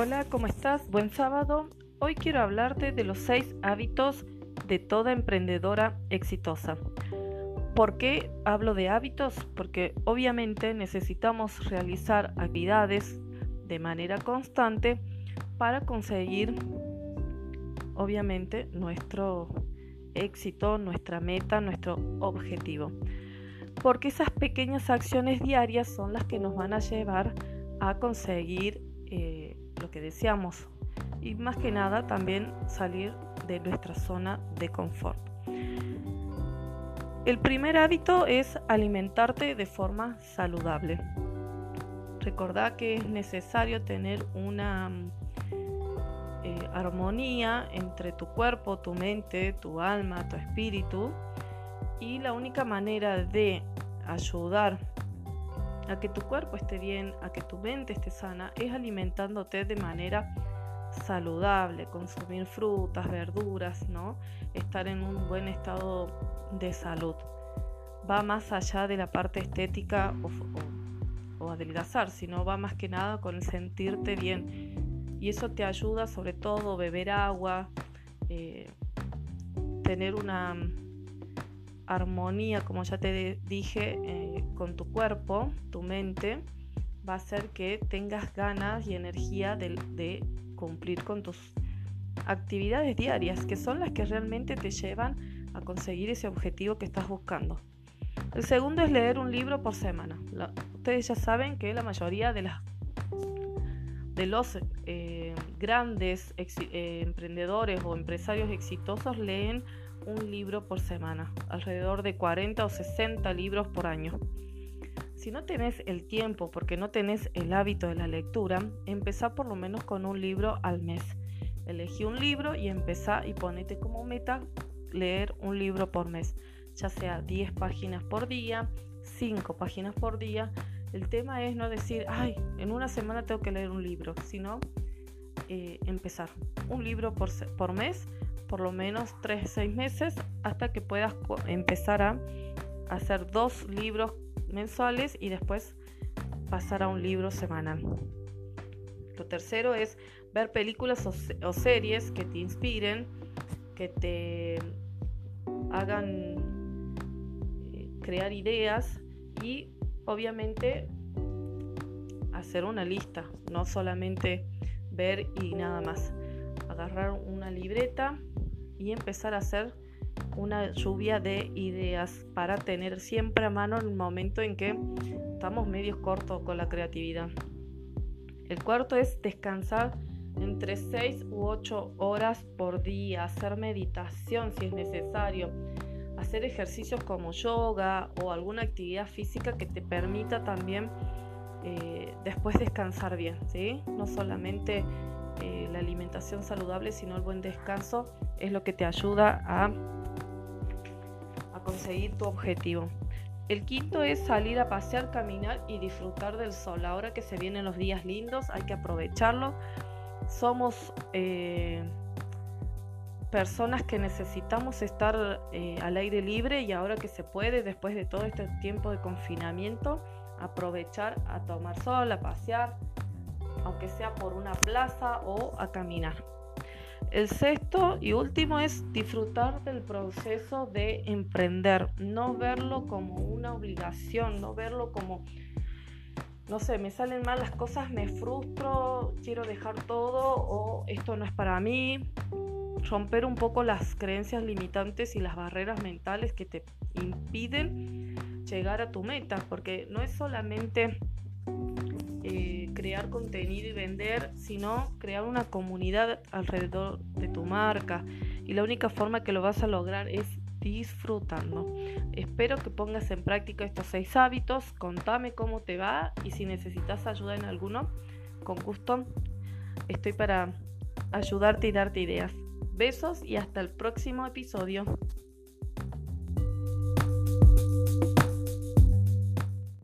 Hola, ¿cómo estás? Buen sábado. Hoy quiero hablarte de los seis hábitos de toda emprendedora exitosa. ¿Por qué hablo de hábitos? Porque obviamente necesitamos realizar actividades de manera constante para conseguir obviamente nuestro éxito, nuestra meta, nuestro objetivo. Porque esas pequeñas acciones diarias son las que nos van a llevar a conseguir eh, lo que deseamos y más que nada también salir de nuestra zona de confort. El primer hábito es alimentarte de forma saludable. Recordá que es necesario tener una eh, armonía entre tu cuerpo, tu mente, tu alma, tu espíritu. Y la única manera de ayudar a que tu cuerpo esté bien, a que tu mente esté sana, es alimentándote de manera saludable, consumir frutas, verduras, ¿no? Estar en un buen estado de salud. Va más allá de la parte estética o, adelgazar, sino va más que nada con sentirte bien. Y eso te ayuda sobre todo beber agua, eh, tener una armonía, como ya te dije, eh, con tu cuerpo, tu mente, va a hacer que tengas ganas y energía de, cumplir con tus actividades diarias, que son las que realmente te llevan a conseguir ese objetivo que estás buscando. El segundo es leer un libro por semana. ustedes ya saben que la mayoría de, las, de los eh, grandes eh, emprendedores o empresarios exitosos leen un libro por semana, alrededor de 40 o 60 libros por año. Si no tenés el tiempo porque no tenés el hábito de la lectura, empezá por lo menos con un libro al mes. Elegí un libro y empezá y ponete como meta leer un libro por mes, ya sea 10 páginas por día, 5 páginas por día. El tema es no decir, ay, en una semana tengo que leer un libro, sino eh, empezar un libro por, por mes por lo menos 3 6 meses hasta que puedas empezar a hacer dos libros mensuales y después pasar a un libro semanal. Lo tercero es ver películas o, series que te inspiren, que te hagan eh, crear ideas y obviamente hacer una lista, no solamente ver y nada más. Agarrar una libreta y empezar a hacer una lluvia de ideas para tener siempre a mano el momento en que estamos medio cortos con la creatividad. El cuarto es descansar entre 6 u 8 horas por día, hacer meditación si es necesario, hacer ejercicios como yoga o alguna actividad física que te permita también eh, después descansar bien, ¿sí? No solamente eh, la alimentación saludable, sino el buen descanso es lo que te ayuda a, conseguir tu objetivo. El quinto es salir a pasear, caminar y disfrutar del sol. Ahora que se vienen los días lindos, hay que aprovecharlo. Somos eh, personas que necesitamos estar al aire libre y ahora que se puede, después de todo este tiempo de confinamiento, aprovechar a tomar sol, a pasear, aunque sea por una plaza o a caminar. El sexto y último es disfrutar del proceso de emprender, no verlo como una obligación, no verlo como, no sé, me salen mal las cosas, me frustro, quiero dejar todo o esto no es para mí. Romper un poco las creencias limitantes y las barreras mentales que te impiden llegar a tu meta, porque no es solamente eh, crear contenido y vender, sino crear una comunidad alrededor de tu marca. Y la única forma que lo vas a lograr es disfrutando. Espero que pongas en práctica estos seis hábitos. Contame cómo te va y si necesitas ayuda en alguno, con gusto estoy para ayudarte y darte ideas. Besos y hasta el próximo episodio.